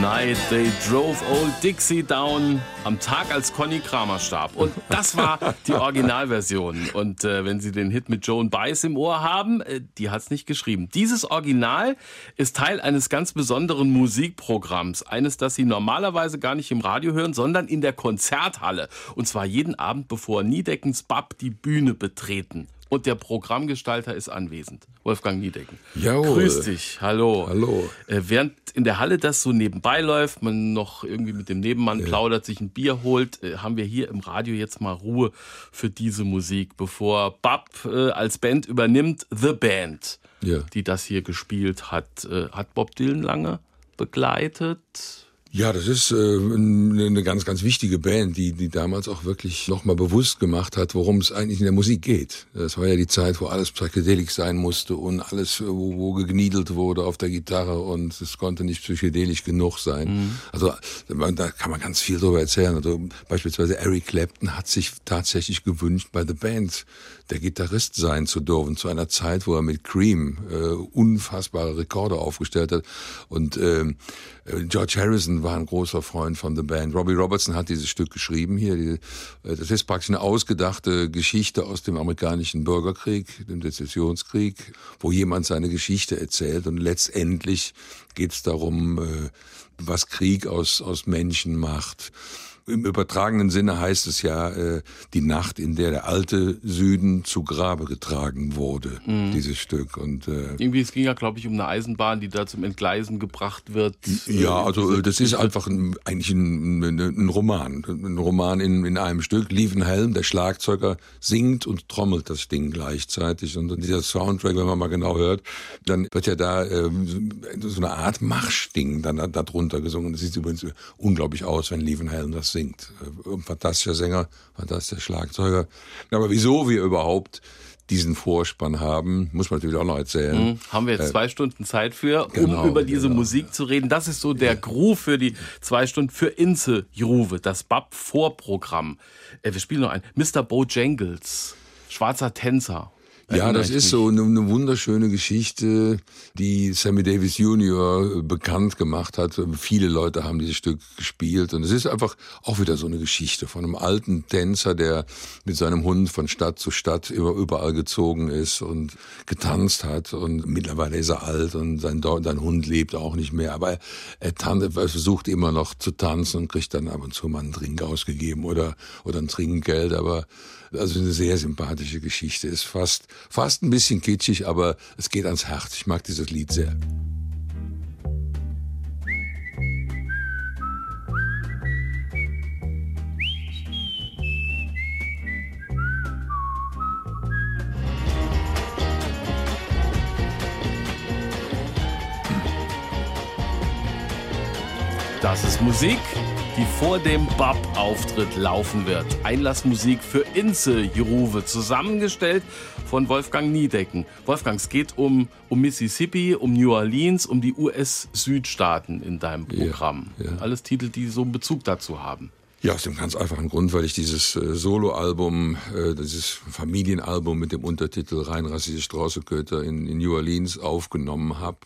Night They Drove Old Dixie Down am Tag, als Conny Kramer starb. Und das war die Originalversion. Und äh, wenn Sie den Hit mit Joan Baez im Ohr haben, äh, die hat es nicht geschrieben. Dieses Original ist Teil eines ganz besonderen Musikprogramms. Eines, das Sie normalerweise gar nicht im Radio hören, sondern in der Konzerthalle. Und zwar jeden Abend, bevor Niedeckens Bab die Bühne betreten und der Programmgestalter ist anwesend. Wolfgang Niedecken. Jawohl. Grüß dich. Hallo. Hallo. Äh, während in der Halle das so nebenbei läuft, man noch irgendwie mit dem Nebenmann ja. plaudert, sich ein Bier holt, äh, haben wir hier im Radio jetzt mal Ruhe für diese Musik, bevor Bab äh, als Band übernimmt, The Band, ja. die das hier gespielt hat. Äh, hat Bob Dylan lange begleitet? Ja, das ist äh, eine ganz, ganz wichtige Band, die, die damals auch wirklich nochmal bewusst gemacht hat, worum es eigentlich in der Musik geht. Das war ja die Zeit, wo alles psychedelisch sein musste und alles, wo, wo gegniedelt wurde auf der Gitarre und es konnte nicht psychedelisch genug sein. Mhm. Also da kann man ganz viel drüber erzählen. Also beispielsweise Eric Clapton hat sich tatsächlich gewünscht, bei The Band der Gitarrist sein zu dürfen, zu einer Zeit, wo er mit Cream äh, unfassbare Rekorde aufgestellt hat. Und äh, George Harrison war ein großer Freund von The Band. Robbie Robertson hat dieses Stück geschrieben hier. Die, äh, das ist praktisch eine ausgedachte Geschichte aus dem amerikanischen Bürgerkrieg, dem Sezessionskrieg, wo jemand seine Geschichte erzählt. Und letztendlich geht es darum, äh, was Krieg aus, aus Menschen macht. Im übertragenen Sinne heißt es ja äh, die Nacht, in der der alte Süden zu Grabe getragen wurde, mhm. dieses Stück. Und äh, irgendwie es ging ja, glaube ich, um eine Eisenbahn, die da zum Entgleisen gebracht wird. Ja, äh, also das ist einfach ein, eigentlich ein, ein, Roman, ein Roman in, in einem Stück. Lievenhelm, der Schlagzeuger, singt und trommelt das Ding gleichzeitig. Und dieser Soundtrack, wenn man mal genau hört, dann wird ja da äh, so eine Art Marschding dann darunter gesungen. Das sieht übrigens unglaublich aus, wenn Lievenhelm das singt singt. Ein fantastischer Sänger, fantastischer Schlagzeuger. Aber wieso wir überhaupt diesen Vorspann haben, muss man natürlich auch noch erzählen. Mhm. Haben wir jetzt äh, zwei Stunden Zeit für, um genau, über diese genau. Musik zu reden. Das ist so der ja. Groove für die zwei Stunden für Inse Juve, das BAP-Vorprogramm. Äh, wir spielen noch ein Mr. Bojangles, schwarzer Tänzer. Ja, das ist so eine, eine, wunderschöne Geschichte, die Sammy Davis Jr. bekannt gemacht hat. Viele Leute haben dieses Stück gespielt und es ist einfach auch wieder so eine Geschichte von einem alten Tänzer, der mit seinem Hund von Stadt zu Stadt überall gezogen ist und getanzt hat und mittlerweile ist er alt und sein, sein Hund lebt auch nicht mehr, aber er, er versucht immer noch zu tanzen und kriegt dann ab und zu mal einen Drink ausgegeben oder, oder ein Trinkgeld, aber also eine sehr sympathische Geschichte. Ist fast, fast ein bisschen kitschig, aber es geht ans Herz. Ich mag dieses Lied sehr. Das ist Musik die vor dem Bab-Auftritt laufen wird. Einlassmusik für Inze Jeruve, zusammengestellt von Wolfgang Niedecken. Wolfgang, es geht um, um Mississippi, um New Orleans, um die US-Südstaaten in deinem Programm. Ja, ja. Alles Titel, die so einen Bezug dazu haben. Ja, aus dem ganz einfachen Grund, weil ich dieses äh, Soloalbum, äh, dieses Familienalbum mit dem Untertitel Rein rassische Straußeköter in, in New Orleans aufgenommen habe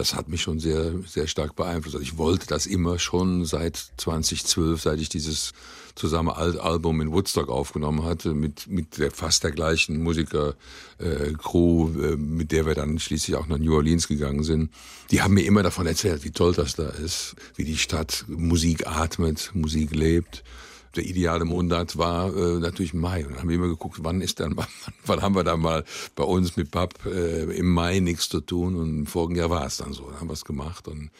das hat mich schon sehr, sehr stark beeinflusst. Also ich wollte das immer schon seit 2012, seit ich dieses zusammen Album in Woodstock aufgenommen hatte, mit, mit der fast der gleichen Musiker-Crew, äh, äh, mit der wir dann schließlich auch nach New Orleans gegangen sind. Die haben mir immer davon erzählt, wie toll das da ist, wie die Stadt Musik atmet, Musik lebt der ideale Monat war äh, natürlich Mai. Und dann haben wir immer geguckt, wann ist dann, wann, wann haben wir da mal bei uns mit Pap äh, im Mai nichts zu tun. Und im vorigen Jahr war es dann so. Dann haben wir es gemacht und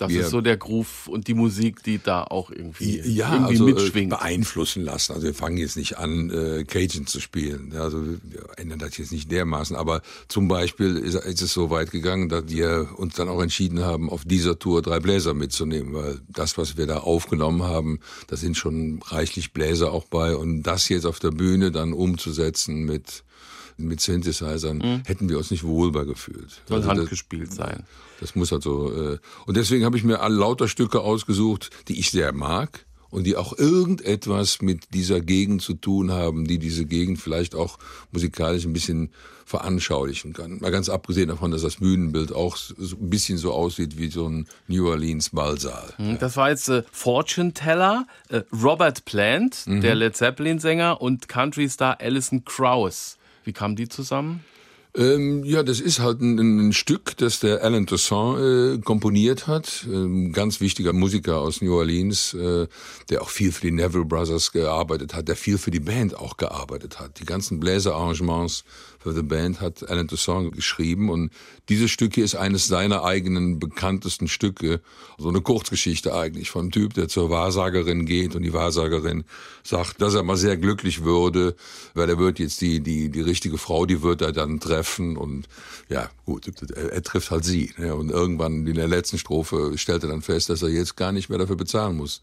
das wir, ist so der Groove und die Musik, die da auch irgendwie, ja, irgendwie also, äh, mitschwingt. beeinflussen lassen. Also wir fangen jetzt nicht an, äh, Cajun zu spielen. Also wir ändern das jetzt nicht dermaßen. Aber zum Beispiel ist, ist es so weit gegangen, dass wir uns dann auch entschieden haben, auf dieser Tour drei Bläser mitzunehmen. Weil das, was wir da aufgenommen haben, da sind schon reichlich Bläser auch bei. Und das jetzt auf der Bühne dann umzusetzen mit mit Synthesizern, mhm. hätten wir uns nicht wohlbar gefühlt. Soll also handgespielt sein. Das muss also. Äh, und deswegen habe ich mir lauter Stücke ausgesucht, die ich sehr mag und die auch irgendetwas mit dieser Gegend zu tun haben, die diese Gegend vielleicht auch musikalisch ein bisschen veranschaulichen kann. Mal ganz abgesehen davon, dass das Bühnenbild auch so ein bisschen so aussieht wie so ein New Orleans Ballsaal. Mhm, das war jetzt äh, Fortune Teller, äh, Robert Plant, mhm. der Led Zeppelin-Sänger und Country-Star Alison Krauss. Wie kamen die zusammen? Ähm, ja, das ist halt ein, ein, Stück, das der Alan Toussaint äh, komponiert hat. Ähm, ganz wichtiger Musiker aus New Orleans, äh, der auch viel für die Neville Brothers gearbeitet hat, der viel für die Band auch gearbeitet hat. Die ganzen Bläserarrangements für The Band hat Alan Toussaint geschrieben und dieses Stück hier ist eines seiner eigenen bekanntesten Stücke. So eine Kurzgeschichte eigentlich von einem Typ, der zur Wahrsagerin geht und die Wahrsagerin sagt, dass er mal sehr glücklich würde, weil er wird jetzt die, die, die richtige Frau, die wird er dann treffen und ja, gut, er, er trifft halt sie. Ne? Und irgendwann in der letzten Strophe stellt er dann fest, dass er jetzt gar nicht mehr dafür bezahlen muss,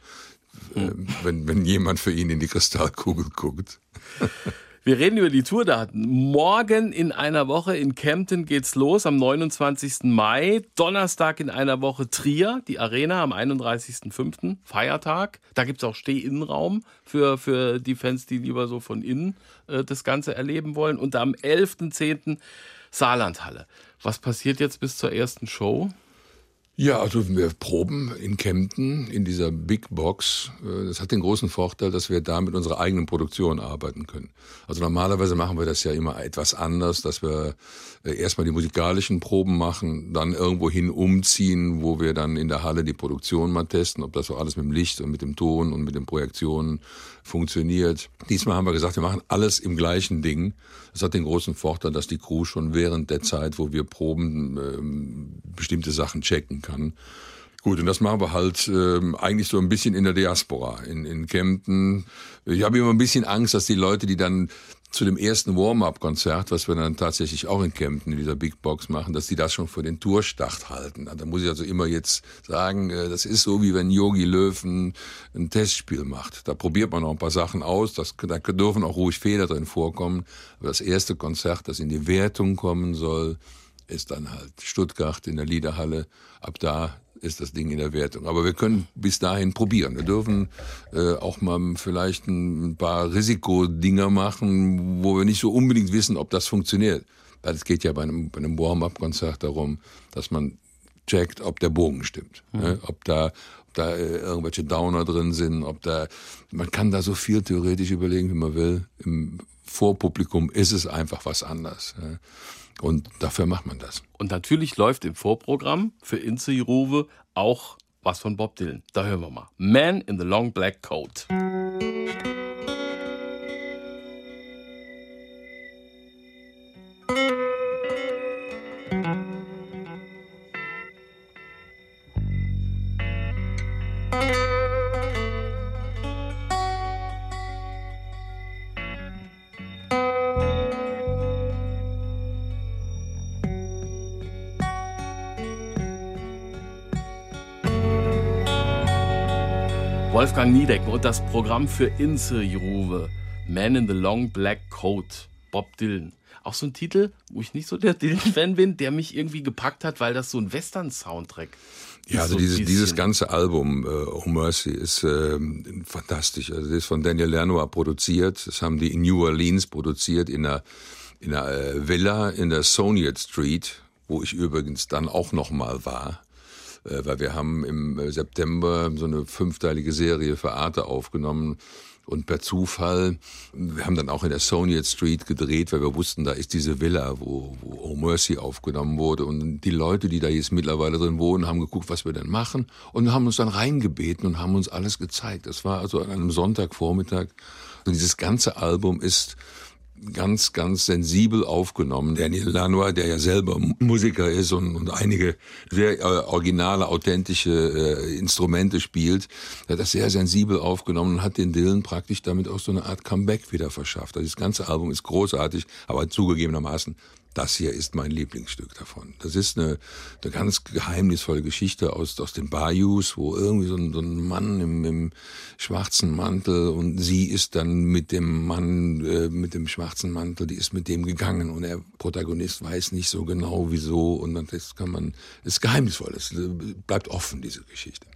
hm. wenn, wenn jemand für ihn in die Kristallkugel guckt. Wir reden über die Tourdaten. Morgen in einer Woche in Kempten geht's los am 29. Mai. Donnerstag in einer Woche Trier, die Arena am 31.05. Feiertag. Da gibt's auch Stehinnenraum für, für die Fans, die lieber so von innen äh, das Ganze erleben wollen. Und am 11.10. Saarlandhalle. Was passiert jetzt bis zur ersten Show? Ja, also wir proben in Kempten in dieser Big Box. Äh, das hat den großen Vorteil, dass wir da mit unserer eigenen Produktion arbeiten können. Also normalerweise machen wir das ja immer etwas anders, dass wir äh, erstmal die musikalischen Proben machen, dann irgendwo hin umziehen, wo wir dann in der Halle die Produktion mal testen, ob das so alles mit dem Licht und mit dem Ton und mit den Projektionen funktioniert. Diesmal haben wir gesagt, wir machen alles im gleichen Ding. Das hat den großen Vorteil, dass die Crew schon während der Zeit, wo wir proben, ähm, bestimmte Sachen checken kann. Gut, und das machen wir halt ähm, eigentlich so ein bisschen in der Diaspora, in, in Kempten. Ich habe immer ein bisschen Angst, dass die Leute, die dann zu dem ersten Warm-up-Konzert, was wir dann tatsächlich auch in Kempten in dieser Big Box machen, dass die das schon für den Tourstart halten. Da muss ich also immer jetzt sagen, äh, das ist so wie wenn Yogi Löwen ein Testspiel macht. Da probiert man noch ein paar Sachen aus, das, da dürfen auch ruhig Fehler drin vorkommen. Aber das erste Konzert, das in die Wertung kommen soll, ist dann halt Stuttgart in der Liederhalle. Ab da ist das Ding in der Wertung. Aber wir können bis dahin probieren. Wir dürfen äh, auch mal vielleicht ein paar Risikodinger machen, wo wir nicht so unbedingt wissen, ob das funktioniert. Weil es geht ja bei einem, bei einem Warm-up-Konzert darum, dass man checkt, ob der Bogen stimmt. Mhm. Ne? Ob da, ob da äh, irgendwelche Downer drin sind, ob da, man kann da so viel theoretisch überlegen, wie man will. Im Vorpublikum ist es einfach was anderes. Ne? Und dafür macht man das. Und natürlich läuft im Vorprogramm für Inze Ruwe auch was von Bob Dylan. Da hören wir mal. Man in the Long Black Coat. Wolfgang Niedecken und das Programm für Inse Juve. Man in the Long Black Coat. Bob Dylan. Auch so ein Titel, wo ich nicht so der Dylan-Fan bin, der mich irgendwie gepackt hat, weil das so ein Western-Soundtrack ist. Ja, also so dieses, dieses ganze Album, äh, Oh Mercy, ist äh, fantastisch. Also das ist von Daniel Lanois produziert. Das haben die in New Orleans produziert, in einer, in einer äh, Villa in der Soniet Street, wo ich übrigens dann auch noch mal war. Äh, weil wir haben im äh, September so eine fünfteilige Serie für Arte aufgenommen. Und per Zufall, wir haben dann auch in der Soniet Street gedreht, weil wir wussten, da ist diese Villa, wo, wo Oh Mercy aufgenommen wurde. Und die Leute, die da jetzt mittlerweile drin wohnen, haben geguckt, was wir denn machen und haben uns dann reingebeten und haben uns alles gezeigt. Das war also an einem Sonntagvormittag. Und dieses ganze Album ist ganz, ganz sensibel aufgenommen. Daniel Lanois, der ja selber Musiker ist und, und einige sehr äh, originale, authentische äh, Instrumente spielt, hat das sehr sensibel aufgenommen und hat den Dylan praktisch damit auch so eine Art Comeback wieder verschafft. Also das ganze Album ist großartig, aber zugegebenermaßen das hier ist mein Lieblingsstück davon. Das ist eine, eine ganz geheimnisvolle Geschichte aus, aus den Bayous, wo irgendwie so ein, so ein Mann im, im schwarzen Mantel und sie ist dann mit dem Mann äh, mit dem schwarzen Mantel, die ist mit dem gegangen und der Protagonist weiß nicht so genau wieso und dann das kann man, ist geheimnisvoll, es bleibt offen, diese Geschichte.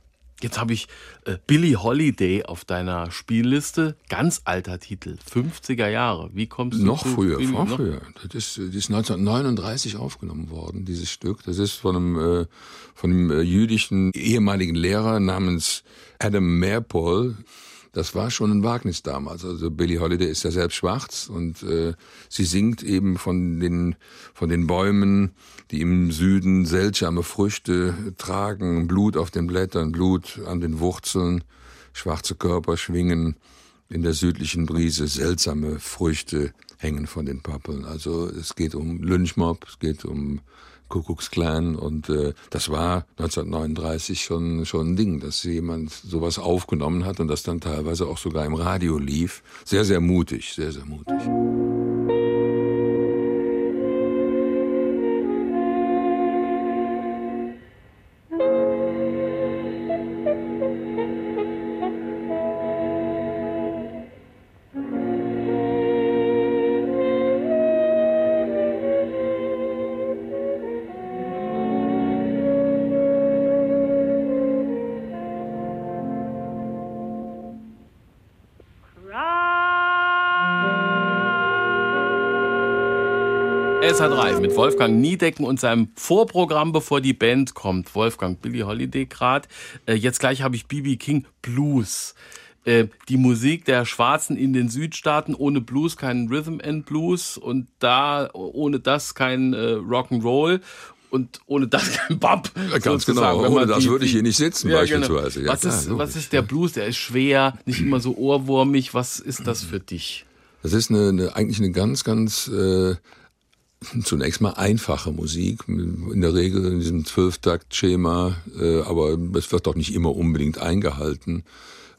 Jetzt habe ich äh, Billie Holiday auf deiner Spielliste. Ganz alter Titel, 50er Jahre. Wie kommst du Noch zu früher, Billie- noch früher. Das ist, das ist 1939 aufgenommen worden, dieses Stück. Das ist von einem, äh, von einem äh, jüdischen ehemaligen Lehrer namens Adam Meerpol. Das war schon ein Wagnis damals. Also Billie Holiday ist ja selbst schwarz und äh, sie singt eben von den von den Bäumen, die im Süden seltsame Früchte tragen, Blut auf den Blättern, Blut an den Wurzeln, schwarze Körper schwingen in der südlichen Brise seltsame Früchte hängen von den Pappeln. Also es geht um Lynchmob, es geht um Kuckucksklan und äh, das war 1939 schon schon ein Ding, dass jemand sowas aufgenommen hat und das dann teilweise auch sogar im Radio lief. Sehr sehr mutig, sehr sehr mutig. SH3 mit Wolfgang Niedecken und seinem Vorprogramm, bevor die Band kommt. Wolfgang, Billie Holiday grad. Äh, jetzt gleich habe ich BB King Blues. Äh, die Musik der Schwarzen in den Südstaaten, ohne Blues kein Rhythm and Blues und da ohne das kein äh, Rock'n'Roll und ohne das kein Bop. ganz sozusagen. genau. Ohne das die- würde ich hier nicht sitzen, Ja, beispielsweise. Genau. Ja, was, klar, ist, was ist der Blues? Der ist schwer, nicht immer so ohrwurmig. Was ist das für dich? Das ist eine, eine, eigentlich eine ganz, ganz äh, zunächst mal einfache Musik, in der Regel in diesem Zwölftakt-Schema, äh, aber es wird doch nicht immer unbedingt eingehalten.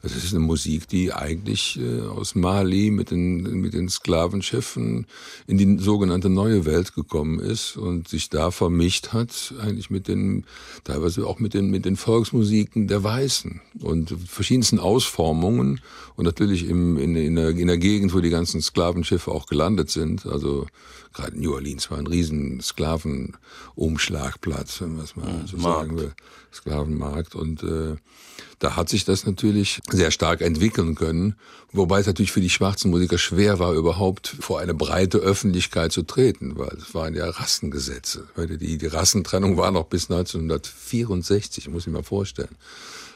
Es ist eine Musik, die eigentlich äh, aus Mali mit den, mit den Sklavenschiffen in die sogenannte neue Welt gekommen ist und sich da vermischt hat, eigentlich mit den, teilweise auch mit den, mit den Volksmusiken der Weißen und verschiedensten Ausformungen und natürlich im, in, in, der, in der Gegend, wo die ganzen Sklavenschiffe auch gelandet sind, also gerade New Orleans war ein riesen Sklavenumschlagplatz, wenn man es mal so sagen will, Sklavenmarkt und äh, da hat sich das natürlich sehr stark entwickeln können, wobei es natürlich für die schwarzen Musiker schwer war, überhaupt vor eine breite Öffentlichkeit zu treten, weil es waren ja Rassengesetze. Die, die Rassentrennung war noch bis 1964, muss ich mir vorstellen.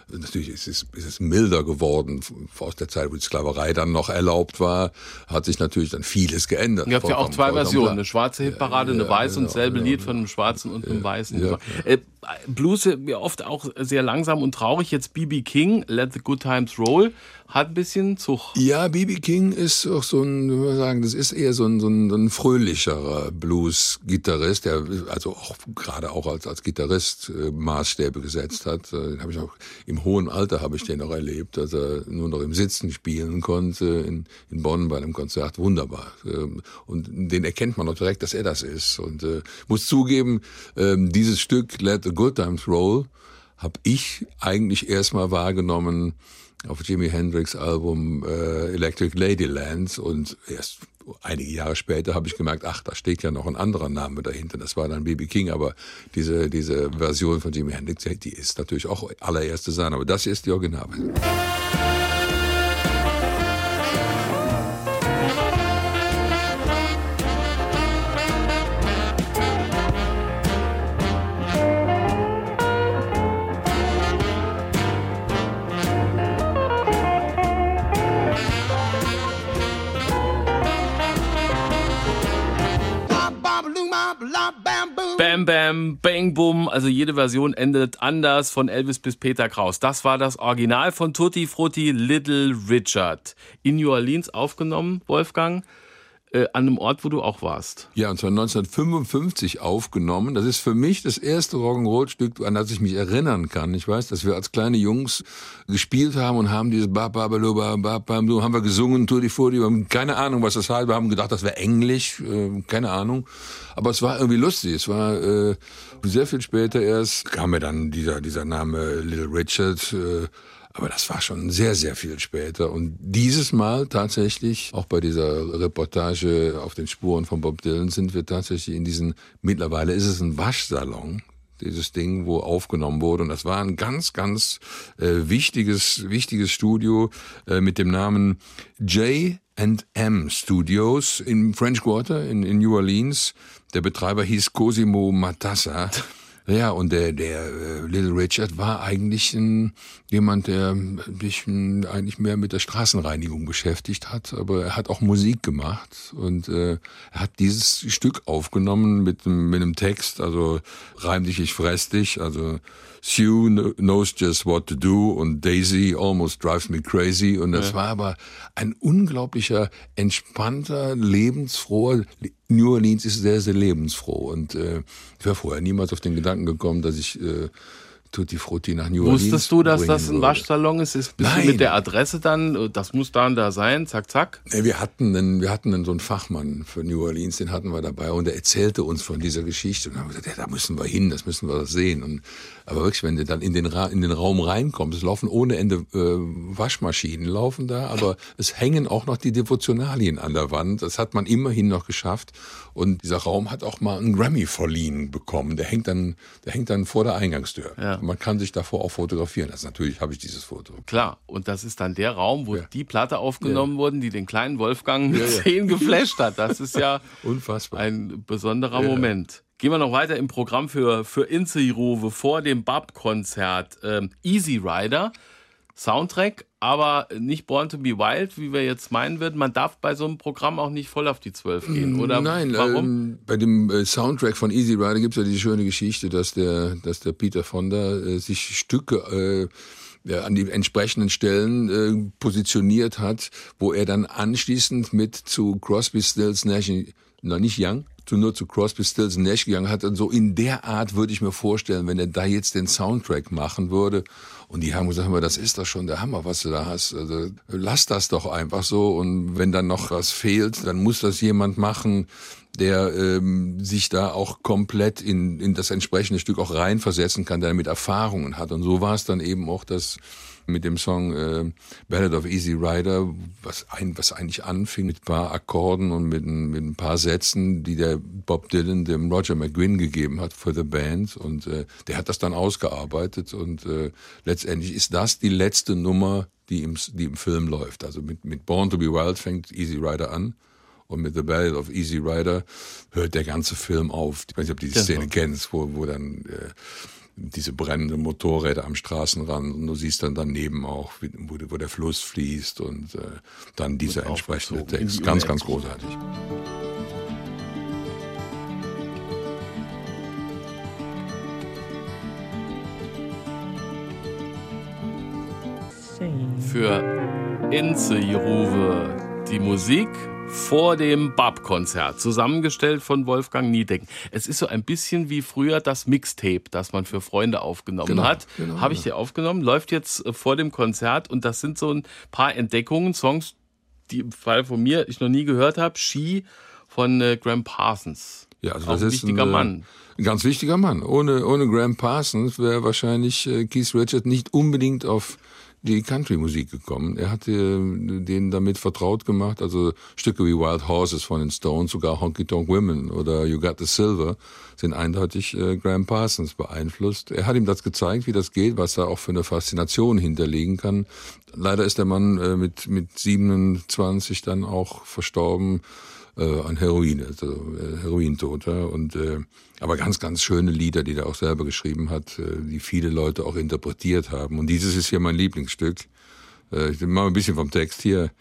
Natürlich ist es, ist es milder geworden aus der Zeit, wo die Sklaverei dann noch erlaubt war, hat sich natürlich dann vieles geändert. Ihr habt ja auch zwei Versionen, eine schwarze Hitparade, eine ja, weiße und ja, dasselbe ja, Lied von einem schwarzen und einem weißen. ja, Äh, Blues ja oft auch sehr langsam und traurig. Jetzt BB King, Let the Good Times Roll, hat ein bisschen Zug. Ja, B.B. King ist auch so ein, wie wir sagen, das ist eher so ein, so ein, so ein fröhlicherer Blues-Gitarrist, der also auch gerade auch als, als Gitarrist äh, Maßstäbe gesetzt hat. Äh, Den habe ich auch im hohen Alter habe ich den noch erlebt, dass er nur noch im Sitzen spielen konnte in, in Bonn bei einem Konzert. Wunderbar. Ähm, Und den erkennt man auch direkt, dass er das ist. Und äh, muss zugeben, ähm, dieses Stück Let the Good Times Roll habe ich eigentlich erstmal wahrgenommen auf Jimi Hendrix Album äh, Electric Ladyland und erst einige Jahre später habe ich gemerkt, ach, da steht ja noch ein anderer Name dahinter. Das war dann B.B. King, aber diese, diese Version von Jimi Hendrix, die ist natürlich auch allererste Sahne, aber das hier ist die Originalversion. Bang Bum, also jede Version endet anders von Elvis bis Peter Kraus. Das war das Original von Tutti Frutti Little Richard. In New Orleans aufgenommen, Wolfgang. Äh, an einem Ort, wo du auch warst. Ja, und zwar 1955 aufgenommen. Das ist für mich das erste Rock'n'Roll-Stück, an das ich mich erinnern kann. Ich weiß, dass wir als kleine Jungs gespielt haben und haben dieses ba ba ba ba ba ba haben wir gesungen, Tutti haben keine Ahnung, was das heißt. Wir haben gedacht, das wäre Englisch, äh, keine Ahnung. Aber es war irgendwie lustig. Es war äh, sehr viel später erst kam mir dann dieser dieser Name Little Richard. Äh, aber das war schon sehr, sehr viel später. Und dieses Mal tatsächlich, auch bei dieser Reportage auf den Spuren von Bob Dylan, sind wir tatsächlich in diesen, mittlerweile ist es ein Waschsalon, dieses Ding, wo aufgenommen wurde. Und das war ein ganz, ganz äh, wichtiges, wichtiges Studio äh, mit dem Namen J&M Studios im French Quarter in, in New Orleans. Der Betreiber hieß Cosimo Matassa. Ja, und der, der äh, Little Richard war eigentlich ein, jemand, der sich eigentlich mehr mit der Straßenreinigung beschäftigt hat, aber er hat auch Musik gemacht und äh, er hat dieses Stück aufgenommen mit, mit einem Text, also reim dich, ich fress dich, also Sue knows just what to do und Daisy almost drives me crazy. Und das ja. war aber ein unglaublicher, entspannter, lebensfroher. New Orleans ist sehr, sehr lebensfroh. Und äh, ich wäre vorher niemals auf den Gedanken gekommen, dass ich äh, Tutti Frutti nach New Orleans. Wusstest du, dass das ein Waschsalon ist? ist bist Nein. du mit der Adresse dann, das muss dann da sein, zack, zack? Nee, wir hatten einen, wir hatten einen, so einen Fachmann für New Orleans, den hatten wir dabei und der erzählte uns von dieser Geschichte und haben gesagt, ja, da müssen wir hin, das müssen wir sehen. Und, aber wirklich, wenn du dann in den, Ra in den Raum reinkommst, es laufen ohne Ende äh, Waschmaschinen laufen da, aber es hängen auch noch die Devotionalien an der Wand. Das hat man immerhin noch geschafft. Und dieser Raum hat auch mal einen Grammy verliehen bekommen. Der hängt dann, der hängt dann vor der Eingangstür. Ja. Man kann sich davor auch fotografieren. Also natürlich habe ich dieses Foto. Klar. Und das ist dann der Raum, wo ja. die Platte aufgenommen ja. wurden, die den kleinen Wolfgang mit zehn geflasht hat. Das ist ja unfassbar. Ein besonderer Moment. Gehen wir noch weiter im Programm für, für Inselrufe vor dem Bab-Konzert. Ähm, Easy Rider. Soundtrack, aber nicht Born to be Wild, wie wir jetzt meinen würden. Man darf bei so einem Programm auch nicht voll auf die Zwölf gehen, oder? Nein, warum? Ähm, bei dem äh, Soundtrack von Easy Rider gibt es ja die schöne Geschichte, dass der, dass der Peter Fonda äh, sich Stücke äh, an die entsprechenden Stellen äh, positioniert hat, wo er dann anschließend mit zu Crosby, Stills, Nash, noch nicht Young, nur zu Crosby, Stills, Nash gegangen hat. Und so in der Art würde ich mir vorstellen, wenn er da jetzt den Soundtrack machen würde und die haben gesagt, das ist doch schon der Hammer, was du da hast. Also, lass das doch einfach so. Und wenn dann noch was fehlt, dann muss das jemand machen, der ähm, sich da auch komplett in, in das entsprechende Stück auch reinversetzen kann, der damit Erfahrungen hat. Und so war es dann eben auch, dass mit dem Song äh, Ballad of Easy Rider, was, ein, was eigentlich anfing mit ein paar Akkorden und mit, mit ein paar Sätzen, die der Bob Dylan dem Roger McGuinn gegeben hat für The Band. Und äh, der hat das dann ausgearbeitet und äh, letztendlich ist das die letzte Nummer, die im, die im Film läuft. Also mit, mit Born to be Wild fängt Easy Rider an. Und mit The Ballad of Easy Rider hört der ganze Film auf. Ich weiß nicht, ob du die Szene kennst, wo, wo dann äh, diese brennenden Motorräder am Straßenrand und du siehst dann daneben auch, wo, wo der Fluss fließt und äh, dann dieser entsprechende Text. Ganz, ganz großartig. Für Inze Jeruwe die Musik vor dem Bab-Konzert, zusammengestellt von Wolfgang Niedecken. Es ist so ein bisschen wie früher das Mixtape, das man für Freunde aufgenommen genau, hat. Genau, Habe ich dir aufgenommen, läuft jetzt äh, vor dem Konzert und das sind so ein paar Entdeckungen, Songs, die im Fall von mir ich noch nie gehört habe. Ski von äh, Graham Parsons. Ja, also das ein ist wichtiger ein, äh, Mann. Ein ganz wichtiger Mann. Ohne, ohne Graham Parsons wäre wahrscheinlich äh, Keith Richard nicht unbedingt auf die Country-Musik gekommen. Er hatte denen damit vertraut gemacht, also Stücke wie Wild Horses von den Stones, sogar Honky Tonk Women oder You Got the Silver sind eindeutig äh, Graham Parsons beeinflusst. Er hat ihm das gezeigt, wie das geht, was da auch für eine Faszination hinterlegen kann. Leider ist der Mann äh, mit, mit 27 dann auch verstorben äh, an Heroin, also äh, Herointoter. Und äh, aber ganz, ganz schöne Lieder, die er auch selber geschrieben hat, äh, die viele Leute auch interpretiert haben. Und dieses ist hier mein Lieblingsstück. Äh, ich mache ein bisschen vom Text hier.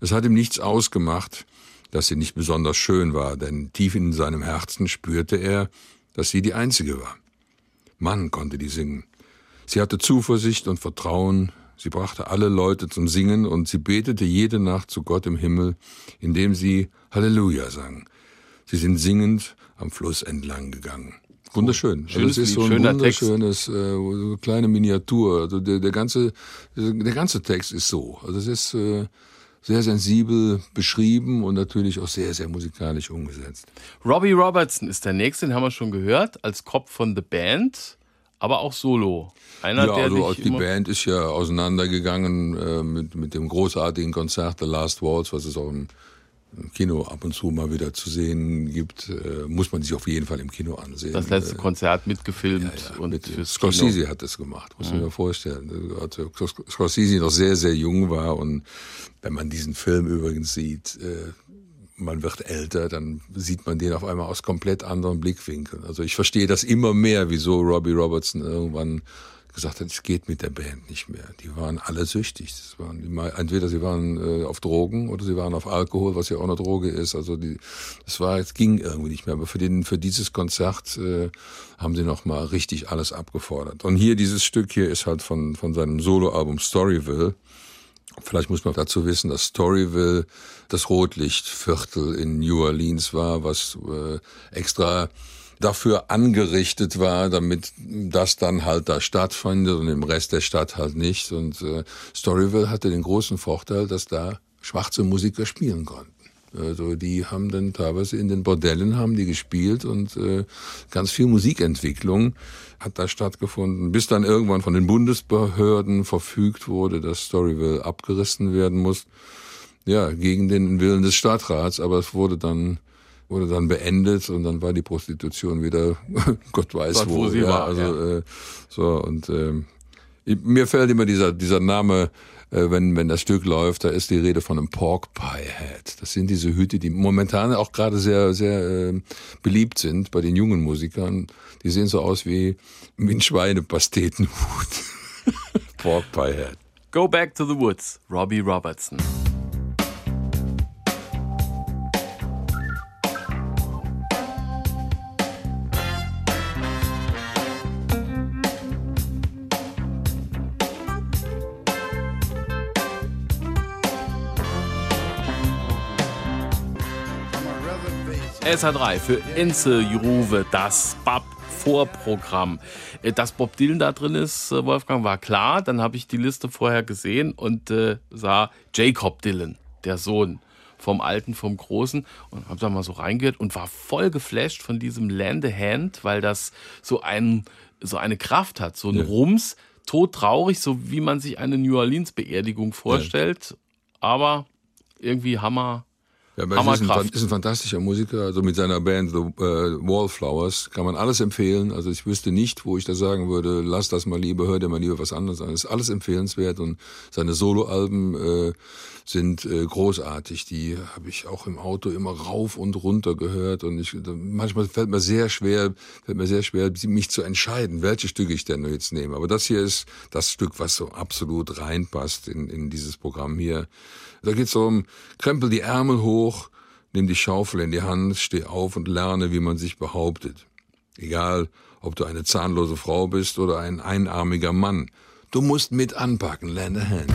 Es hat ihm nichts ausgemacht, dass sie nicht besonders schön war, denn tief in seinem Herzen spürte er, dass sie die einzige war. Mann konnte die singen. Sie hatte Zuversicht und Vertrauen, Sie brachte alle Leute zum Singen und sie betete jede Nacht zu Gott im Himmel, indem sie Halleluja sang. Sie sind singend am Fluss entlang gegangen. Wunderschön. Schönes also das ist so ein schöner wunderschönes, äh, so kleine Miniatur. Also der, der ganze, der ganze Text ist so. Also es ist äh, sehr sensibel beschrieben und natürlich auch sehr, sehr musikalisch umgesetzt. Robbie Robertson ist der nächste, den haben wir schon gehört, als Kopf von The Band, aber auch solo. Einer, ja, also dich die Band ist ja auseinandergegangen äh, mit, mit dem großartigen Konzert The Last Waltz, was es auch im, im Kino ab und zu mal wieder zu sehen gibt. Äh, muss man sich auf jeden Fall im Kino ansehen. das letzte Äh, Konzert mitgefilmt ja, und mit fürs Scorsese Kino. hat das gemacht, muss man sich mal vorstellen. Als Scorsese noch sehr, sehr jung war und wenn man diesen Film übrigens sieht, äh, man wird älter, dann sieht man den auf einmal aus komplett anderen Blickwinkeln. Also ich verstehe das immer mehr, wieso Robbie Robertson irgendwann gesagt hat, es geht mit der Band nicht mehr. Die waren alle süchtig. Das waren mal- entweder sie waren äh, auf Drogen oder sie waren auf Alkohol, was ja auch eine Droge ist. Also die, das war, es ging irgendwie nicht mehr. Aber für den, für dieses Konzert äh, haben sie noch mal richtig alles abgefordert. Und hier dieses Stück hier ist halt von von seinem Soloalbum Storyville. Vielleicht muss man dazu wissen, dass Storyville das Rotlichtviertel in New Orleans war, was äh, extra dafür angerichtet war, damit das dann halt da stattfindet und im Rest der Stadt halt nicht. Und äh, Storyville hatte den großen Vorteil, dass da schwarze Musiker spielen konnten. Also die haben dann teilweise in den Bordellen haben die gespielt und äh, ganz viel Musikentwicklung hat da stattgefunden, bis dann irgendwann von den Bundesbehörden verfügt wurde, dass Storyville abgerissen werden muss. Ja, gegen den Willen des Stadtrats, aber es wurde dann wurde dann beendet und dann war die Prostitution wieder Gott weiß Dort, wo. wo sie ja, war, also ja. äh, so und ähm, ich- mir fällt immer dieser dieser Name äh, wenn, wenn das Stück läuft, da ist die Rede von einem Pork Pie Head. Das sind diese Hüte, die momentan auch gerade sehr, sehr äh, beliebt sind bei den jungen Musikern. Die sehen so aus wie, wie ein Schweinepastetenhut. Pork Pie Head. Go Back to the Woods, Robbie Robertson. SA3 für Inseljuve, das BAP Vorprogramm. Äh, Dass Bob Dylan da drin ist, äh, Wolfgang, war klar. Dann habe ich die Liste vorher gesehen und äh, sah Jacob Dylan, der Sohn vom Alten, vom Großen und habe da mal so reingehört und war voll geflasht von diesem Land a Hand, weil das so, ein, so eine Kraft hat, so ein Rums, todtraurig, so wie man sich eine New Orleans Beerdigung vorstellt, aber irgendwie Hammer. Ja, aber es ist ein, ist ein fantastischer Musiker. Also mit seiner Band The äh, Wallflowers kann man alles empfehlen. Also ich wüsste nicht, wo ich da sagen würde, lass das mal lieber, hör dir mal lieber was anderes an. Es ist alles empfehlenswert und seine Soloalben äh, sind äh, großartig. Die habe ich auch im Auto immer rauf und runter gehört und ich manchmal fällt mir sehr schwer, fällt mir sehr schwer, mich zu entscheiden, welche Stücke ich denn jetzt nehme. Aber das hier ist das Stück, was so absolut reinpasst in, in dieses Programm hier. Da geht's darum, krempel die Ärmel hoch, nimm die Schaufel in die Hand, steh auf und lerne, wie man sich behauptet. Egal, ob du eine zahnlose Frau bist oder ein einarmiger Mann. Du musst mit anpacken, lend hand.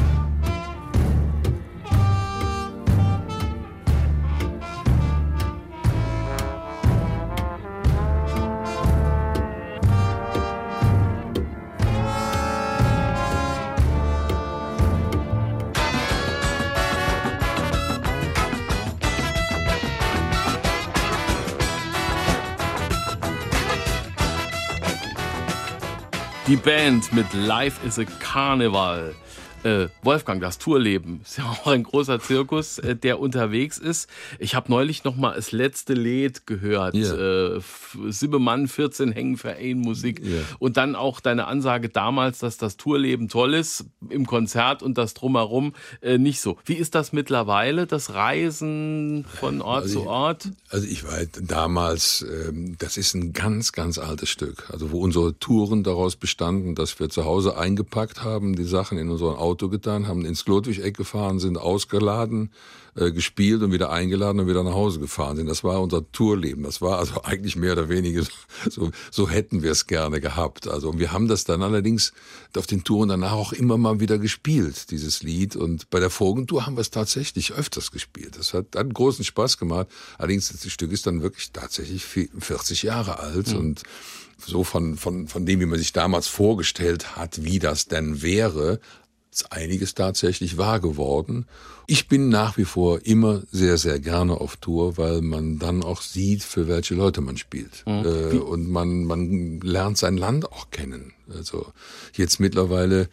Die Band mit Life is a Carnival. Äh, Wolfgang, das Tourleben ist ja auch ein großer Zirkus, äh, der unterwegs ist. Ich habe neulich noch mal das letzte Lied gehört. Ja. Äh, Sieben Mann, 14 hängen für ein Musik. Ja. Und dann auch deine Ansage damals, dass das Tourleben toll ist, im Konzert und das Drumherum äh, nicht so. Wie ist das mittlerweile, das Reisen von Ort Also zu Ort? Also ich weiß, damals, ähm, das ist ein ganz, ganz altes Stück. Also wo unsere Touren daraus bestanden, dass wir zu Hause eingepackt haben, die Sachen in unseren Auto getan, haben ins Klotwig-Eck gefahren, sind ausgeladen, äh, gespielt und wieder eingeladen und wieder nach Hause gefahren sind. Das war unser Tourleben. Das war also eigentlich mehr oder weniger so, so hätten wir es gerne gehabt. Also wir haben das dann allerdings auf den Touren danach auch immer mal wieder gespielt, dieses Lied. Und bei der Folgentour haben wir es tatsächlich öfters gespielt. Das hat, hat großen Spaß gemacht. Allerdings, das Stück ist dann wirklich tatsächlich 40 Jahre alt mhm. und so von, von, von dem, wie man sich damals vorgestellt hat, wie das denn wäre, ist einiges tatsächlich wahr geworden. Ich bin nach wie vor immer sehr, sehr gerne auf Tour, weil man dann auch sieht, für welche Leute man spielt. Mhm. Äh, und man, man lernt sein Land auch kennen. Also jetzt mittlerweile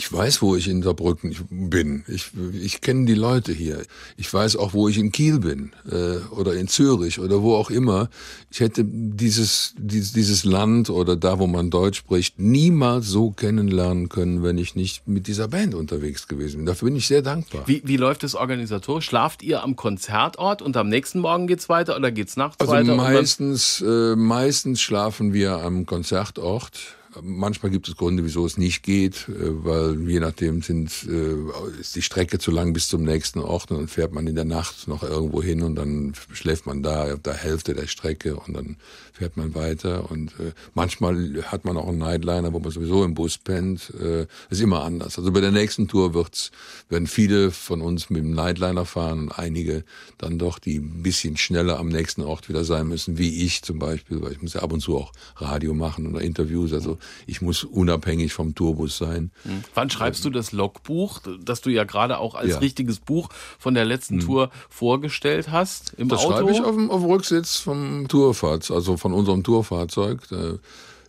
ich weiß, wo ich in Saarbrücken bin. Ich, ich kenne die Leute hier. Ich weiß auch, wo ich in Kiel bin äh, oder in Zürich oder wo auch immer. Ich hätte dieses, dieses, dieses Land oder da, wo man Deutsch spricht, niemals so kennenlernen können, wenn ich nicht mit dieser Band unterwegs gewesen bin. Dafür bin ich sehr dankbar. Wie, wie läuft es organisatorisch? Schlaft ihr am Konzertort und am nächsten Morgen geht's weiter oder geht's nachts also weiter? Meistens, äh, meistens schlafen wir am Konzertort Manchmal gibt es Gründe, wieso es nicht geht, äh, weil je nachdem sind, äh, ist die Strecke zu lang bis zum nächsten Ort und dann fährt man in der Nacht noch irgendwo hin und dann schläft man da auf der Hälfte der Strecke und dann fährt man weiter und äh, manchmal hat man auch einen Nightliner, wo man sowieso im Bus pennt. Äh, ist immer anders. Also bei der nächsten Tour wird's, werden viele von uns mit dem Nightliner fahren und einige dann doch, die ein bisschen schneller am nächsten Ort wieder sein müssen, wie ich zum Beispiel, weil ich muss ja ab und zu auch Radio machen oder Interviews. Also ich muss unabhängig vom Tourbus sein. Mhm. Wann schreibst du das Logbuch, das du ja gerade auch als ja. richtiges Buch von der letzten mhm. Tour vorgestellt hast? Im das Auto? schreibe ich auf dem, auf dem Rücksitz vom Tourfahrt, also von unserem Tourfahrzeug.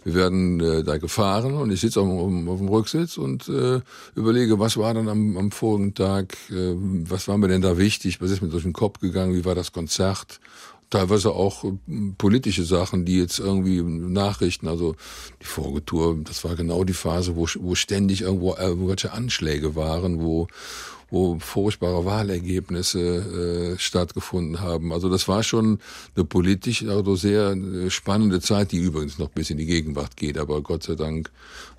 Wir werden äh, da gefahren und ich sitze auf, auf, dem Rücksitz und äh, überlege, was war dann am, am vorigen Tag, äh, was war mir denn da wichtig, was ist mir durch den Kopf gegangen, wie war das Konzert, teilweise auch äh, politische Sachen, die jetzt irgendwie Nachrichten, also die Vorgetour, das war genau die Phase, wo, wo ständig irgendwo irgendwelche Anschläge waren, wo wo furchtbare Wahlergebnisse äh, stattgefunden haben. Also das war schon eine politisch also sehr äh, spannende Zeit, die übrigens noch bis in die Gegenwart geht. Aber Gott sei Dank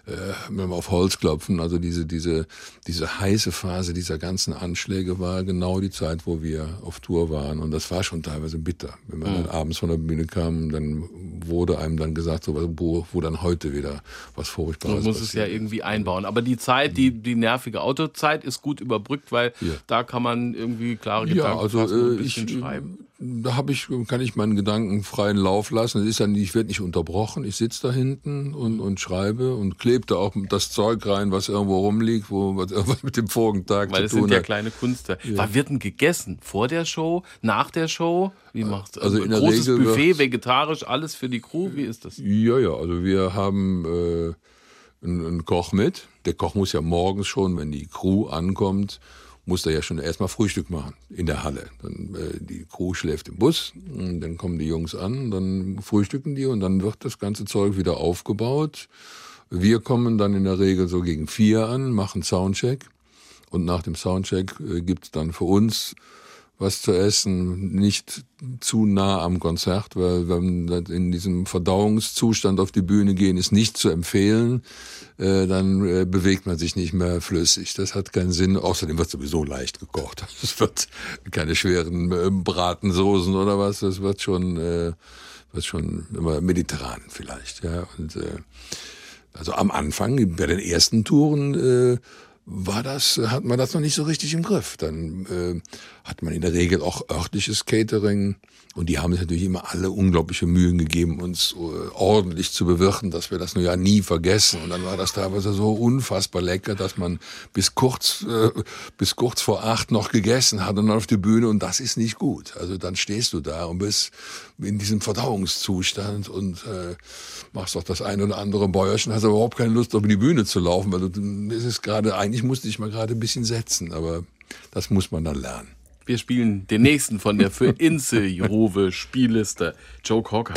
äh, wenn wir auf Holz klopfen, also diese, diese, diese heiße Phase dieser ganzen Anschläge war genau die Zeit, wo wir auf Tour waren. Und das war schon teilweise bitter. Wenn man mhm. dann abends von der Bühne kam, dann wurde einem dann gesagt, so, wo, wo dann heute wieder was Furchtbares Man muss es ja irgendwie einbauen. Aber die Zeit, die, die nervige Autozeit ist gut überbrückt, weil ja. da kann man irgendwie klare Gedanken ja, also, fassen, ein äh, bisschen ich, schreiben da habe ich, kann ich meinen Gedanken freien Lauf lassen. Es ist ja nicht, ich werde nicht unterbrochen. Ich sitze da hinten und, und schreibe und klebe da auch das Zeug rein, was irgendwo rumliegt, wo was mit dem vorigen Tag Weil zu tun hat. Weil es sind ja kleine Kunstwerke. Ja. Was wird denn gegessen? Vor der Show? Nach der Show? Wie macht also ein großes Regel Buffet, vegetarisch, alles für die Crew? Wie ist das? Ja, ja. Also wir haben äh, einen, einen Koch mit. Der Koch muss ja morgens schon, wenn die Crew ankommt, muss er ja schon erstmal Frühstück machen in der Halle. Dann äh, die Crew schläft im Bus, dann kommen die Jungs an, dann frühstücken die und dann wird das ganze Zeug wieder aufgebaut. Wir kommen dann in der Regel so gegen vier an, machen Soundcheck und nach dem Soundcheck äh, gibt's dann für uns was zu essen, nicht zu nah am Konzert, weil wenn in diesem Verdauungszustand auf die Bühne gehen, ist nicht zu empfehlen, äh, dann äh, bewegt man sich nicht mehr flüssig. Das hat keinen Sinn. Außerdem wird sowieso leicht gekocht. Es wird keine schweren äh, Bratensoßen oder was. Das wird schon, wird schon immer mediterran vielleicht. Ja. Und also am Anfang bei den ersten Touren äh, war das, hat man das noch nicht so richtig im Griff. Dann äh, hat man in der Regel auch örtliches Catering und die haben sich natürlich immer alle unglaubliche Mühen gegeben, uns äh, ordentlich zu bewirten, dass wir das nur ja nie vergessen. Und dann war das teilweise so unfassbar lecker, dass man bis kurz, äh, bis kurz vor acht noch gegessen hat und dann auf die Bühne und das ist nicht gut. Also dann stehst du da und bist in diesem Verdauungszustand und äh, machst doch das eine oder andere Bäuerchen, hast aber überhaupt keine Lust, auf die Bühne zu laufen, weil du, es ist gerade, eigentlich musste ich mal gerade ein bisschen setzen, aber das muss man dann lernen. Wir spielen den nächsten von der für Inse Jove Spielliste, Joe Cocker.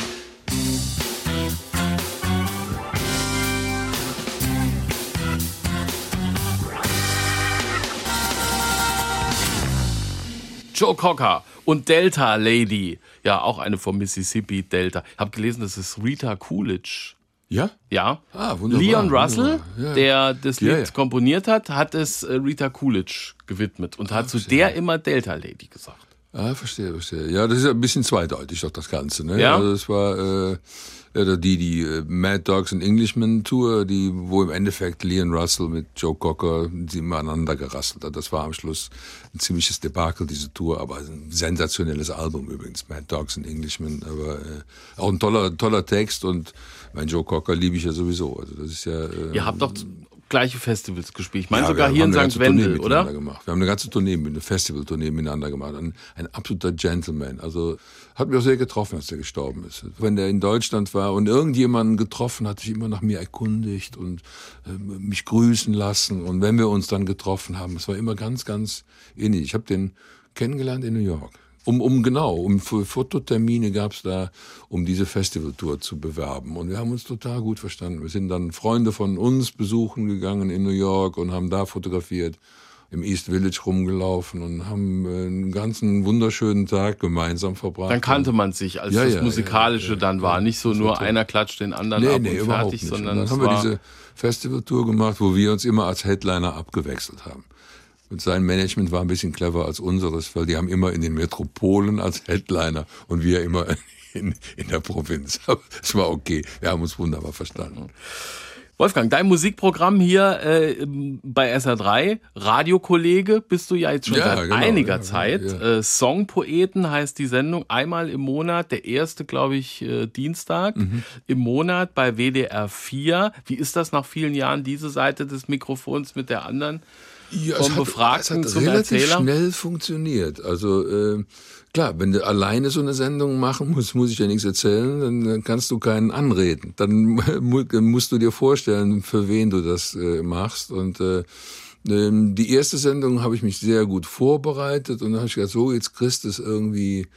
Joe Cocker und Delta Lady. Ja, auch eine vom Mississippi Delta. Ich habe gelesen, das ist Rita Coolidge Ja? Ja. Ah, wunderbar. Leon Russell, Ja. der das Lied Ja, ja. komponiert hat, hat es äh, Rita Coolidge gewidmet und hat zu der immer Delta Lady gesagt. Ah, verstehe, verstehe. Ja, das ist ein bisschen zweideutig doch das Ganze. Ne? Ja. Also das war äh, die die äh, Mad Dogs and Englishmen Tour, die wo im Endeffekt Leon Russell mit Joe Cocker sie immer aneinander gerasselt hat. Das war am Schluss ein ziemliches Debakel diese Tour, aber ein sensationelles Album übrigens, Mad Dogs and Englishmen. Aber äh, auch ein toller toller Text und mein Joe Cocker liebe ich ja sowieso. Also das ist ja. Äh, Ihr habt doch gleiche Festivals gespielt. Ich meine ja, sogar hier in St. Wendel, oder? Gemacht. Wir haben eine ganze Tournee, eine Festivaltournee miteinander gemacht. Ein, ein absoluter Gentleman. Also hat mich auch sehr getroffen, als er gestorben ist. Wenn der in Deutschland war und irgendjemanden getroffen hat, sich immer nach mir erkundigt und äh, mich grüßen lassen. Und wenn wir uns dann getroffen haben, es war immer ganz, ganz innig. Ich habe den kennengelernt in New York. Um, um genau, um für Fototermine gab's da, um diese Festivaltour zu bewerben. Und wir haben uns total gut verstanden. Wir sind dann Freunde von uns besuchen gegangen in New York und haben da fotografiert, im East Village rumgelaufen und haben äh, einen ganzen wunderschönen Tag gemeinsam verbracht. Dann kannte man sich, als Ja, das ja, Musikalische ja, dann war. Nicht so nur toll. einer klatscht den anderen Nee, ab nee, und fertig, nicht. sondern und dann es haben wir diese Festivaltour gemacht, wo wir uns immer als Headliner abgewechselt haben. Und sein Management war ein bisschen clever als unseres, weil die haben immer in den Metropolen als Headliner und wir immer in, in der Provinz. Aber es war okay. Wir haben uns wunderbar verstanden. Wolfgang, dein Musikprogramm hier äh, bei SR3, Radiokollege, bist du ja jetzt schon Ja, seit genau, einiger ja, Zeit. ja. Äh, Songpoeten heißt die Sendung, einmal im Monat, der erste, glaube ich, äh, Dienstag Mhm. im Monat bei WDR 4. Wie ist das nach vielen Jahren, diese Seite des Mikrofons mit der anderen? Ja, Vom Befragten es hat zum relativ Erzähler? schnell funktioniert. Also äh, klar, wenn du alleine so eine Sendung machen musst, muss ich ja nichts erzählen, dann, dann kannst du keinen anreden. Dann mu- musst du dir vorstellen, für wen du das äh, machst. Und äh, ähm, die erste Sendung habe ich mich sehr gut vorbereitet und dann habe ich gedacht, so jetzt kriegst du es irgendwie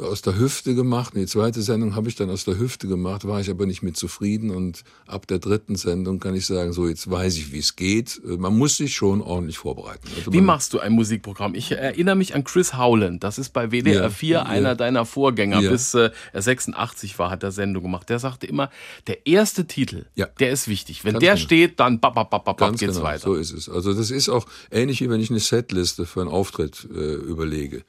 aus der Hüfte gemacht. Die zweite Sendung habe ich dann aus der Hüfte gemacht, war ich aber nicht mit zufrieden. Und ab der dritten Sendung kann ich sagen, so jetzt weiß ich, wie es geht. Äh, Man muss sich schon ordentlich vorbereiten. Also Wie machst du ein Musikprogramm? Ich erinnere mich an Chris Howland. Das ist bei WDR Ja, 4 ja. einer deiner Vorgänger. Ja. Bis äh, er 86 war, hat er Sendung gemacht. Der sagte immer, der erste Titel, der ist wichtig. Wenn Ganz der genau. steht, dann bap, bap, bap, bap, Ganz geht's genau, weiter. so ist es. Also das ist auch ähnlich wie wenn ich eine Setliste für einen Auftritt äh, überlege.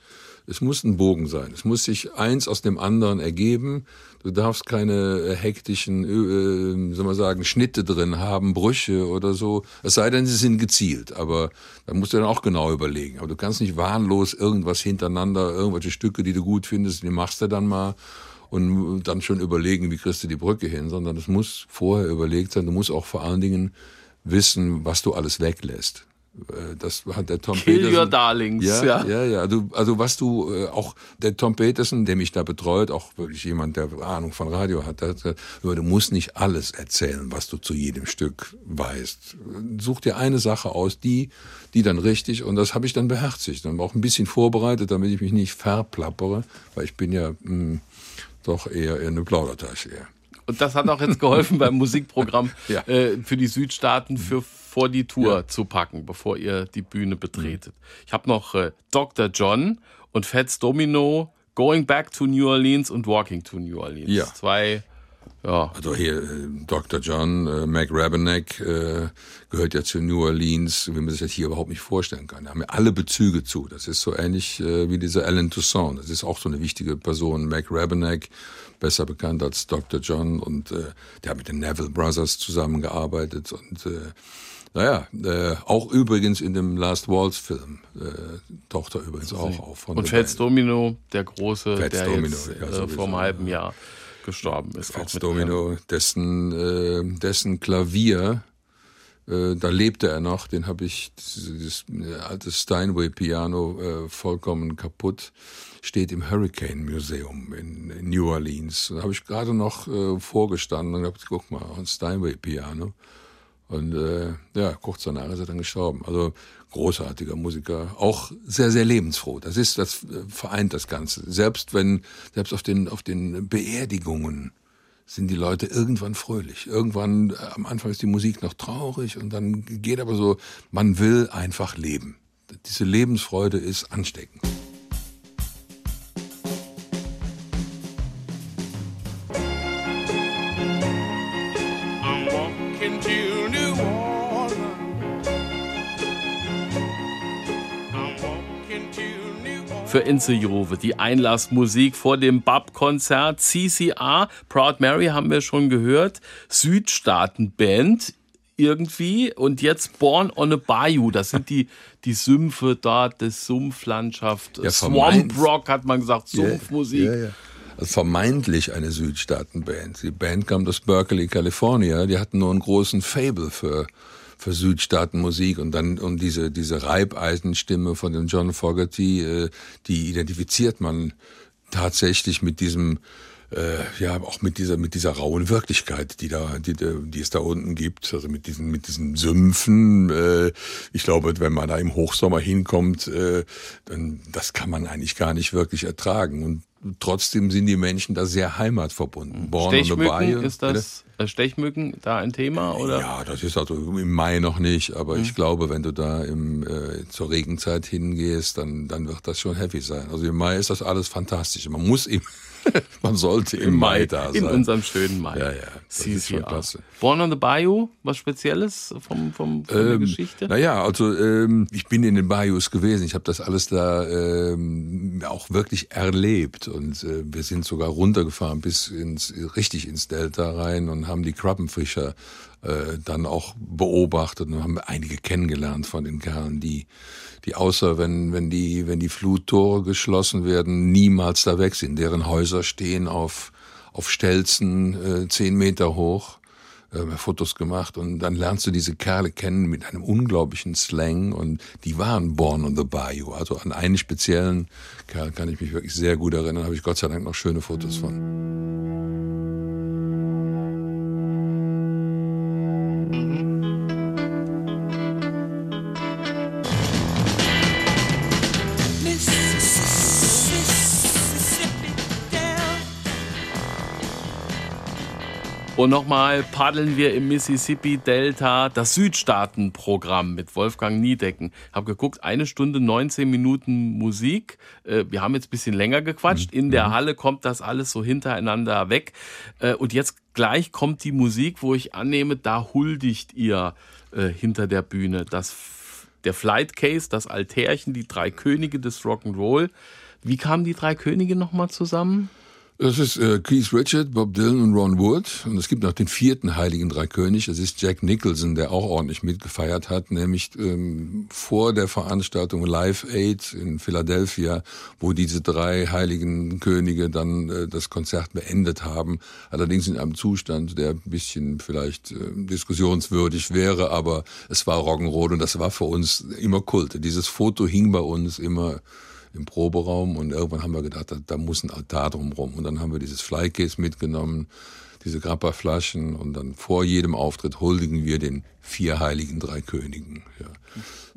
Es muss ein Bogen sein. Es muss sich eins aus dem anderen ergeben. Du darfst keine äh, hektischen, äh, soll man sagen, Schnitte drin haben, Brüche oder so. Es sei denn, sie sind gezielt. Aber da musst du dann auch genau überlegen. Aber du kannst nicht wahnlos irgendwas hintereinander, irgendwelche Stücke, die du gut findest, die machst du dann mal und dann schon überlegen, wie kriegst du die Brücke hin, sondern es muss vorher überlegt sein. Du musst auch vor allen Dingen wissen, was du alles weglässt. Äh, Das hat der Tom Kill Peterson. your darlings. Ja, Ja. ja, ja. Also, also was du äh, auch der Tom Peterson, der mich da betreut, auch wirklich jemand, der Ahnung von Radio hat, hat gesagt, du musst nicht alles erzählen, was du zu jedem Stück weißt. Such dir eine Sache aus, die, die dann richtig und das habe ich dann beherzigt. Dann auch ein bisschen vorbereitet, damit ich mich nicht verplappere, weil ich bin ja mh, doch eher eher eine Plaudertasche. Ja. Und das hat auch jetzt geholfen beim Musikprogramm Ja. äh, für die Südstaaten für vor die Tour zu packen, bevor ihr die Bühne betretet. Ich habe noch äh, Dr. John und Fats Domino, Going Back to New Orleans und Walking to New Orleans. Ja. Zwei, ja, Also hier äh, Dr. John, äh, Mac Rabenek äh, gehört ja zu New Orleans, wie man sich das hier überhaupt nicht vorstellen kann. Da haben ja alle Bezüge zu. Das ist so ähnlich äh, wie dieser Alan Toussaint. Das ist auch so eine wichtige Person. Mac Rabenek, besser bekannt als Dr. John und äh, der hat mit den Neville Brothers zusammengearbeitet und äh, naja, äh, auch übrigens in dem Last Waltz Film, äh, Tochter übrigens auch auf. Von und Fats. Domino, der große, Fats der Domino, jetzt ja, äh, sowieso, vor einem ja. halben Jahr gestorben ist. Fats Domino, dessen, äh, dessen Klavier, äh, da lebte er noch, den habe ich, dieses äh, alte Steinway-Piano, äh, vollkommen kaputt, steht im Hurricane Museum in, in New Orleans. Da habe ich gerade noch äh, vorgestanden und gedacht, guck mal, ein Steinway-Piano. Und äh, ja, kurz danach ist er dann gestorben. Also großartiger Musiker, auch sehr, sehr lebensfroh. Das ist, das äh, vereint das Ganze. Selbst wenn, selbst auf den, auf den Beerdigungen sind die Leute irgendwann fröhlich. Irgendwann, äh, am Anfang ist die Musik noch traurig und dann geht aber so, man will einfach leben. Diese Lebensfreude ist ansteckend. Für Inze Jove. Die Einlassmusik vor dem BAP-Konzert. CCR, Proud Mary haben wir schon gehört. Südstaatenband irgendwie und jetzt Born on a Bayou, das sind die, die Sümpfe dort, das Sumpflandschaft, Ja, Swamp Rock hat man gesagt, Sumpfmusik. Ja, ja. Also vermeintlich eine Südstaatenband. Die Band kam aus Berkeley, California. Die hatten nur einen großen Fable für, für Südstaatenmusik und dann und diese diese Reibeisenstimme von dem John Fogerty, äh, die identifiziert man tatsächlich mit diesem äh, ja auch mit dieser mit dieser rauen Wirklichkeit, die da die, die es da unten gibt, also mit diesen mit diesen Sümpfen. Äh, ich glaube, wenn man da im Hochsommer hinkommt, äh, dann das kann man eigentlich gar nicht wirklich ertragen und trotzdem sind die Menschen da sehr heimatverbunden. Born on the Stechmücken, Bayou, ist das Stechmücken da ein Thema oder? Ja, das ist also im Mai noch nicht, aber Mhm. ich glaube, wenn du da im, äh, zur Regenzeit hingehst, dann, dann wird das schon heavy sein. Also im Mai ist das alles fantastisch. Man muss im, man sollte im, Mai, da sein. In unserem schönen Mai. Ja, ja, das ist schon CCR. klasse. Born on the Bayou, was Spezielles vom, vom, von der Ähm, Geschichte? Naja, also ähm, ich bin in den Bayous gewesen. Ich habe das alles da ähm, auch wirklich erlebt. Und äh, wir sind sogar runtergefahren bis ins richtig ins Delta rein und haben die Krabbenfischer äh, dann auch beobachtet und haben einige kennengelernt von den Kerlen, die die außer wenn wenn die wenn die Fluttore geschlossen werden niemals da weg sind. Deren Häuser stehen auf auf Stelzen äh, zehn Meter hoch äh, Fotos gemacht und dann lernst du diese Kerle kennen mit einem unglaublichen Slang und die waren born on the bayou. Also an einen speziellen Kerl kann ich mich wirklich sehr gut erinnern, habe ich Gott sei Dank noch schöne Fotos von. Und nochmal paddeln wir im Mississippi Delta das Südstaatenprogramm mit Wolfgang Niedecken. Hab geguckt, eine Stunde 19 Minuten Musik. Äh, Wir haben jetzt ein bisschen länger gequatscht. In der Halle kommt das alles so hintereinander weg. Äh, Und jetzt gleich kommt die Musik, wo ich annehme, da huldigt ihr äh, hinter der Bühne. Das, der Flight Case, das Altärchen, die drei Könige des Rock'n'Roll. Wie kamen die drei Könige nochmal zusammen? Das ist äh, Keith Richard, Bob Dylan und Ron Wood. Und es gibt noch den vierten Heiligen Dreikönig. Das ist Jack Nicholson, der auch ordentlich mitgefeiert hat, nämlich ähm, vor der Veranstaltung Live Aid in Philadelphia, wo diese drei Heiligen Könige dann äh, das Konzert beendet haben. Allerdings in einem Zustand, der ein bisschen vielleicht äh, diskussionswürdig wäre, aber es war Rock'n'Roll und das war für uns immer Kult. Dieses Foto hing bei uns immer im Proberaum und irgendwann haben wir gedacht, da, da muss ein Altar drumrum. Und dann haben wir dieses Flycase mitgenommen, diese Grappa-Flaschen und dann vor jedem Auftritt huldigen wir den vier heiligen drei Königen. Ja.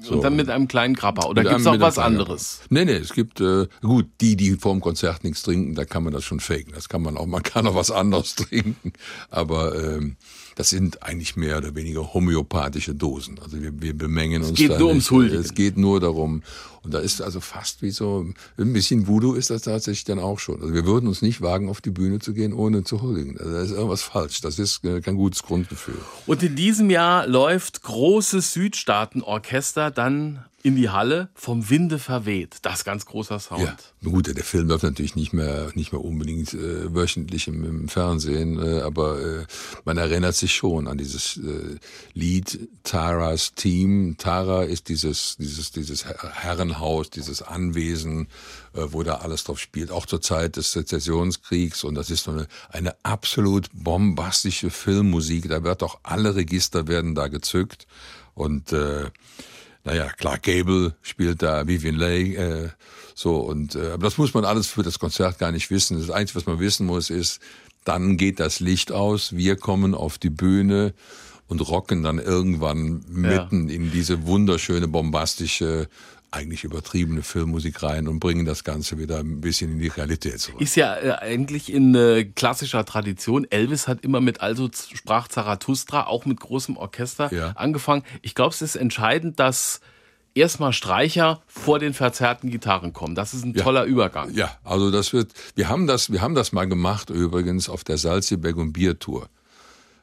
So. Und dann mit einem kleinen Grappa. Oder gibt's einem- auch was anderes? Nee, nee, es gibt, äh, gut, die, die vorm Konzert nichts trinken, da kann man das schon faken. Das kann man auch, man kann auch was anderes trinken. Aber ähm, das sind eigentlich mehr oder weniger homöopathische Dosen. Also wir, wir bemengen uns geht da nur nicht. ums Huldigen. Es geht nur darum. Und da ist also fast wie so, ein bisschen Voodoo ist das tatsächlich dann auch schon. Also wir würden uns nicht wagen, auf die Bühne zu gehen, ohne zu huldigen. Also da ist irgendwas falsch. Das ist äh, kein gutes Grundgefühl. Und in diesem Jahr läuft großes Südstaatenorchester dann in die Halle vom Winde verweht. Das ganz großer Sound. Ja, gut, der Film läuft natürlich nicht mehr, nicht mehr unbedingt äh, wöchentlich im, im Fernsehen, äh, aber äh, man erinnert sich schon an dieses äh, Lied Taras Team. Tara ist dieses, dieses, dieses Herrenhaus, dieses Anwesen, äh, wo da alles drauf spielt, auch zur Zeit des Sezessionskriegs. Und das ist so eine, eine absolut bombastische Filmmusik. Da wird auch alle Register werden da gezückt. Und äh, naja, Clark Gable spielt da, Vivian Leigh, äh, so. Und äh, aber das muss man alles für das Konzert gar nicht wissen. Das Einzige, was man wissen muss, ist, dann geht das Licht aus, wir kommen auf die Bühne und rocken dann irgendwann mitten in diese wunderschöne, bombastische, eigentlich übertriebene Filmmusik rein und bringen das Ganze wieder ein bisschen in die Realität zurück. Ist ja äh, eigentlich in äh, klassischer Tradition. Elvis hat immer mit Also sprach Zarathustra, auch mit großem Orchester Ja. angefangen. Ich glaube, es ist entscheidend, dass erstmal Streicher vor den verzerrten Gitarren kommen. Das ist ein toller Übergang. Ja, also das wird, wir haben das, wir haben das mal gemacht übrigens auf der Salzburg und Bier Tour.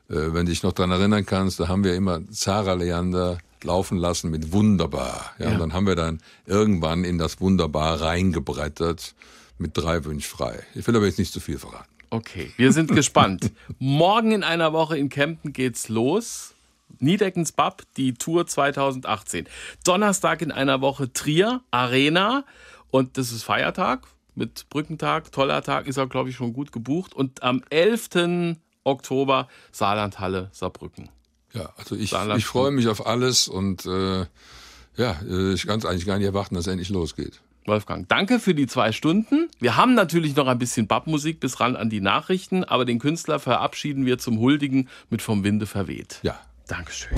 Äh, wenn du dich noch dran erinnern kannst, da haben wir immer Zara Leander, laufen lassen mit wunderbar. Ja, Ja. Und dann haben wir dann irgendwann in das wunderbar reingebrettert mit drei Wünsch frei. Ich will aber jetzt nicht zu viel verraten. Okay, wir sind gespannt. Morgen in einer Woche in Kempten geht's los. Niedeckens Bab, die Tour 2018. Donnerstag in einer Woche Trier, Arena. Und das ist Feiertag mit Brückentag. Toller Tag, ist auch, glaube ich, schon gut gebucht. Und am 11. Oktober Saarlandhalle, Saarbrücken. Ja, also ich, ich freue mich auf alles und äh, ja, äh, ich kann es eigentlich gar nicht erwarten, dass es endlich losgeht. Wolfgang, danke für die zwei Stunden. Wir haben natürlich noch ein bisschen Bab-Musik bis ran an die Nachrichten, aber den Künstler verabschieden wir zum Huldigen mit Vom Winde verweht. Ja, Dankeschön.